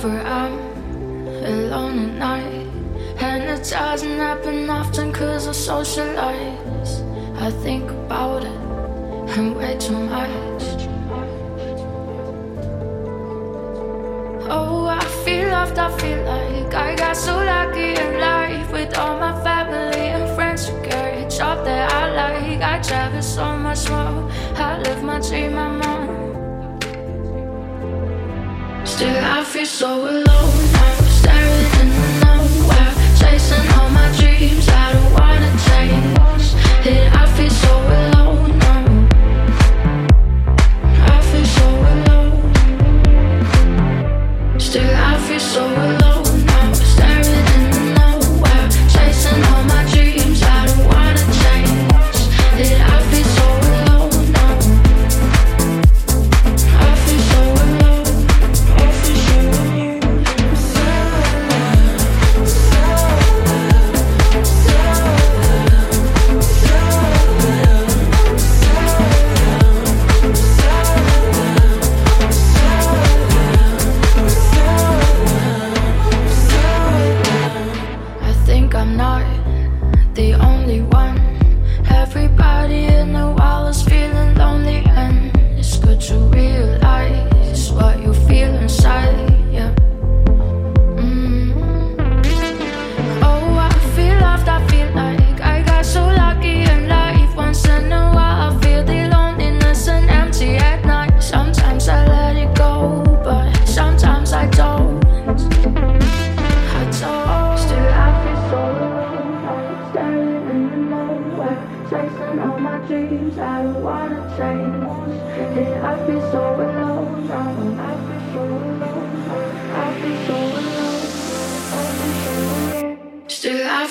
Whenever I'm alone at night, and it doesn't happen often cause I socialize. I think about it and way too much. Oh, I feel loved, I feel like I got so lucky in life with all my family and friends who care. A job that I like, I travel so much more. I live my dream. I so alone.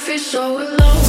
feel so alone.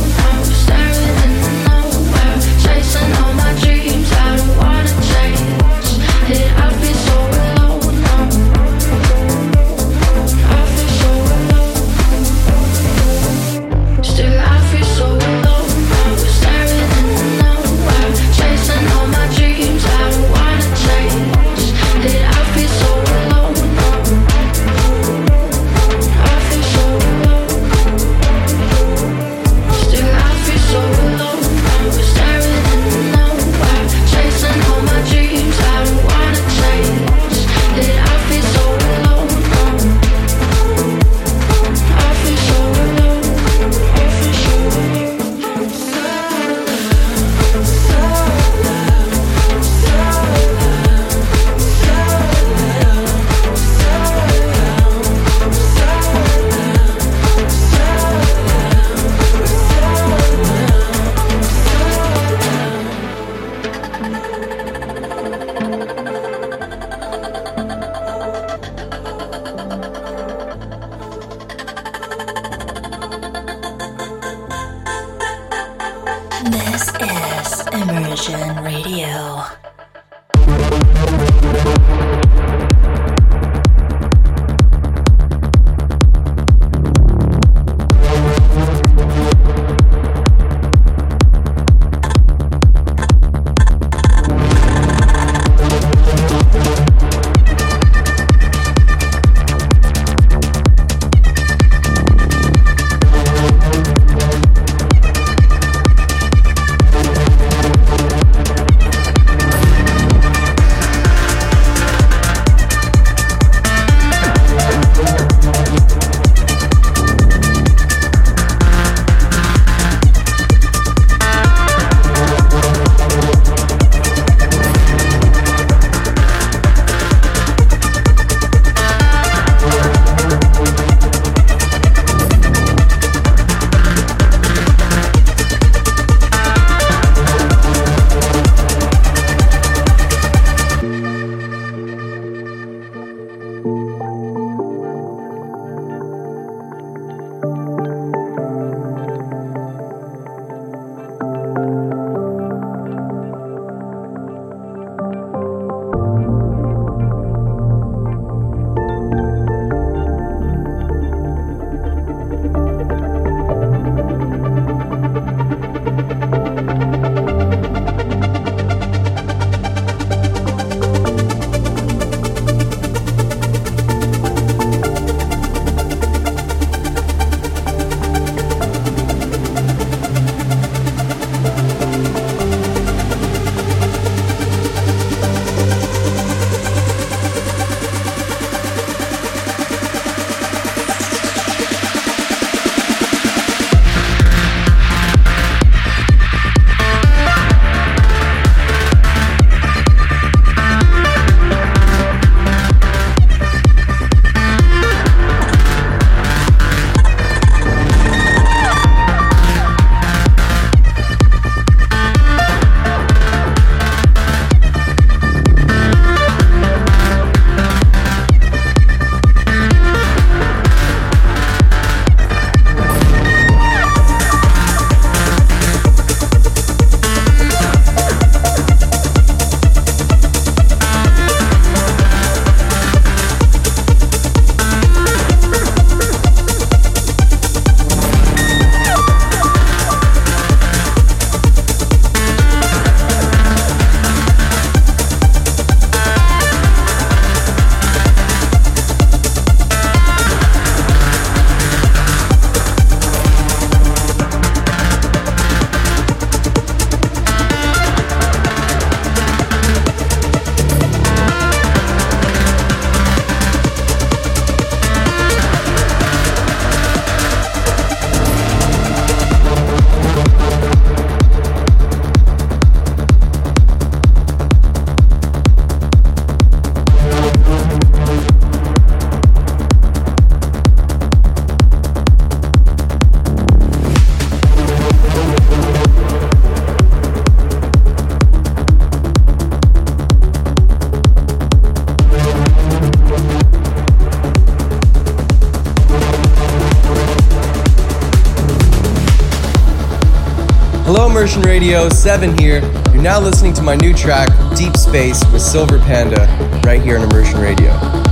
Radio 7 here. You're now listening to my new track, Deep Space, with Silver Panda, right here on Immersion Radio.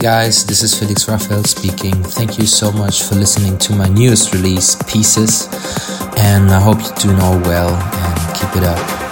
Guys, this is Felix Raphael speaking. Thank you so much for listening to my newest release, Pieces, and I hope you do know well and keep it up.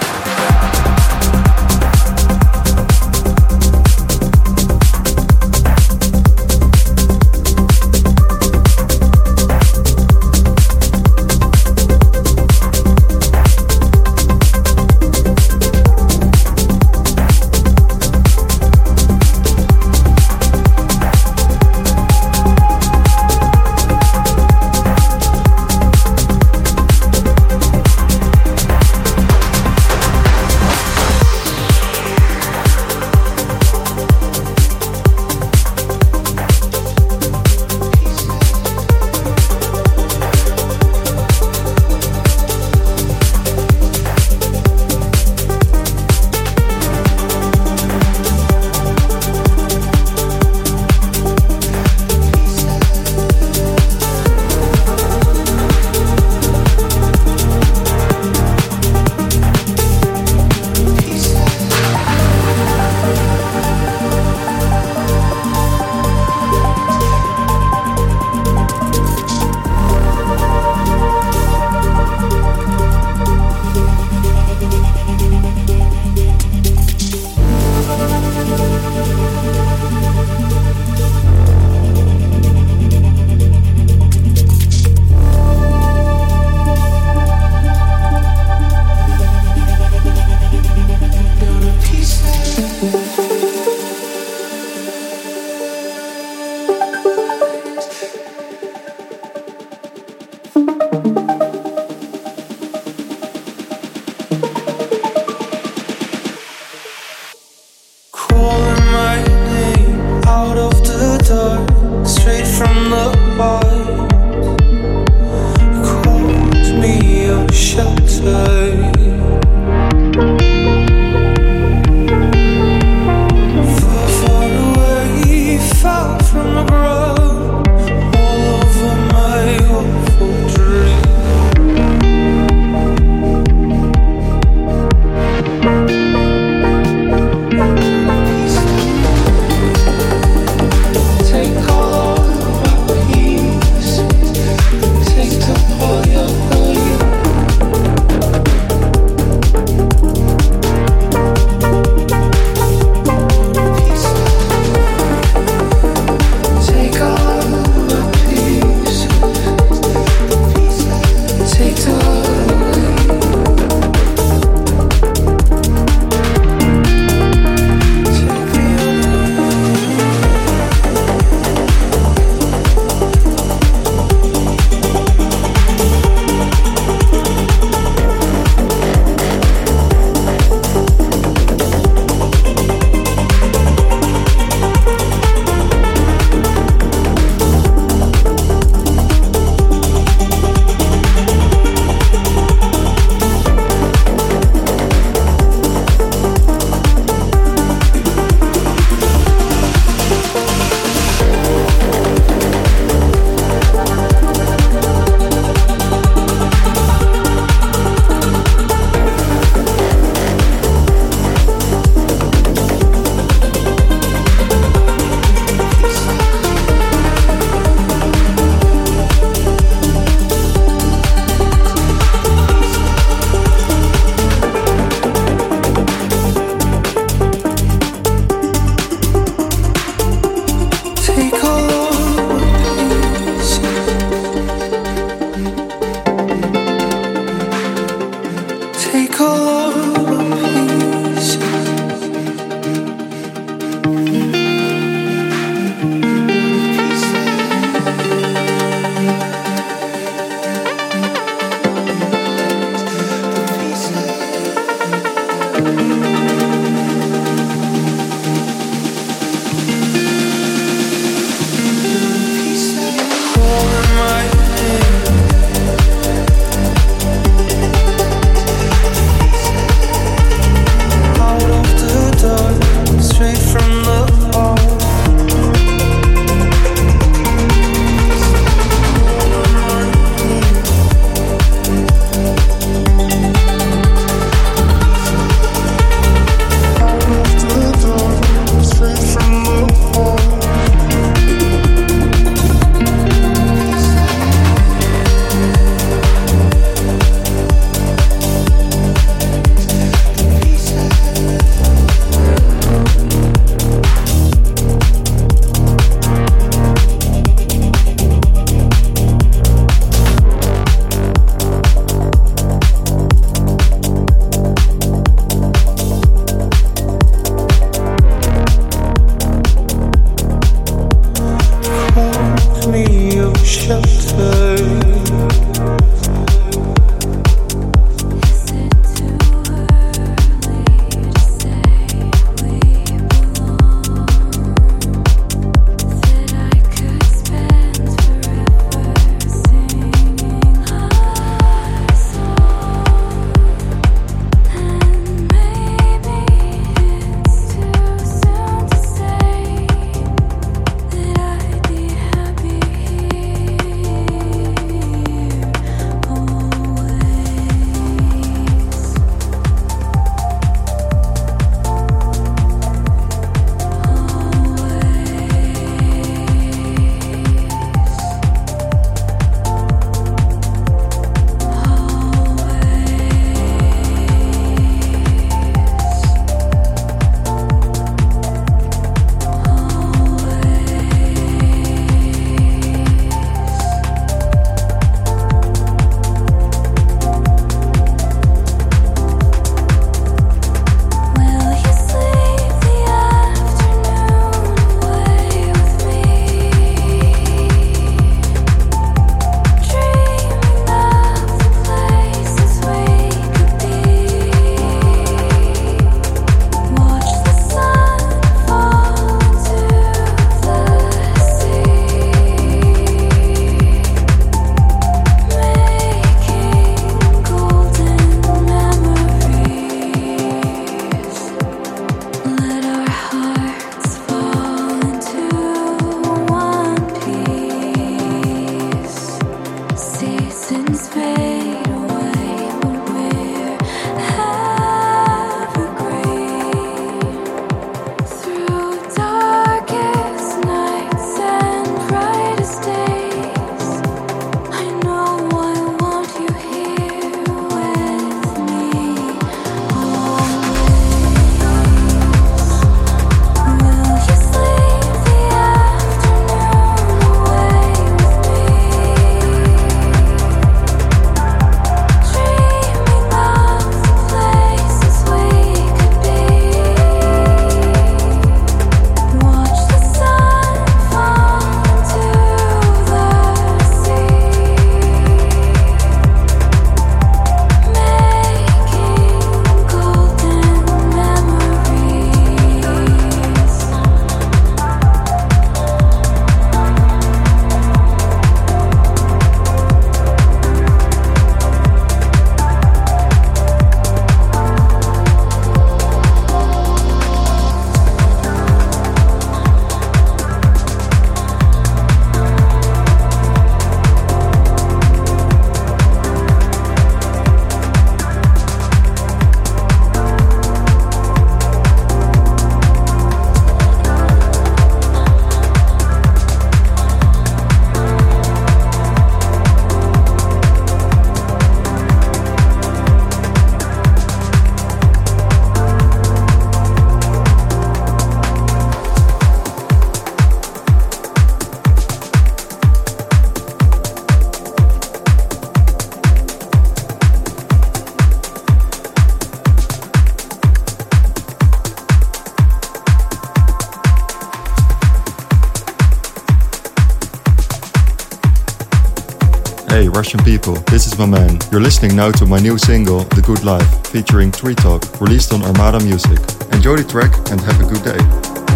Russian people, this is MaMan. You're listening now to my new single, The Good Life, featuring Treetalk, released on Armada Music. Enjoy the track and have a good day.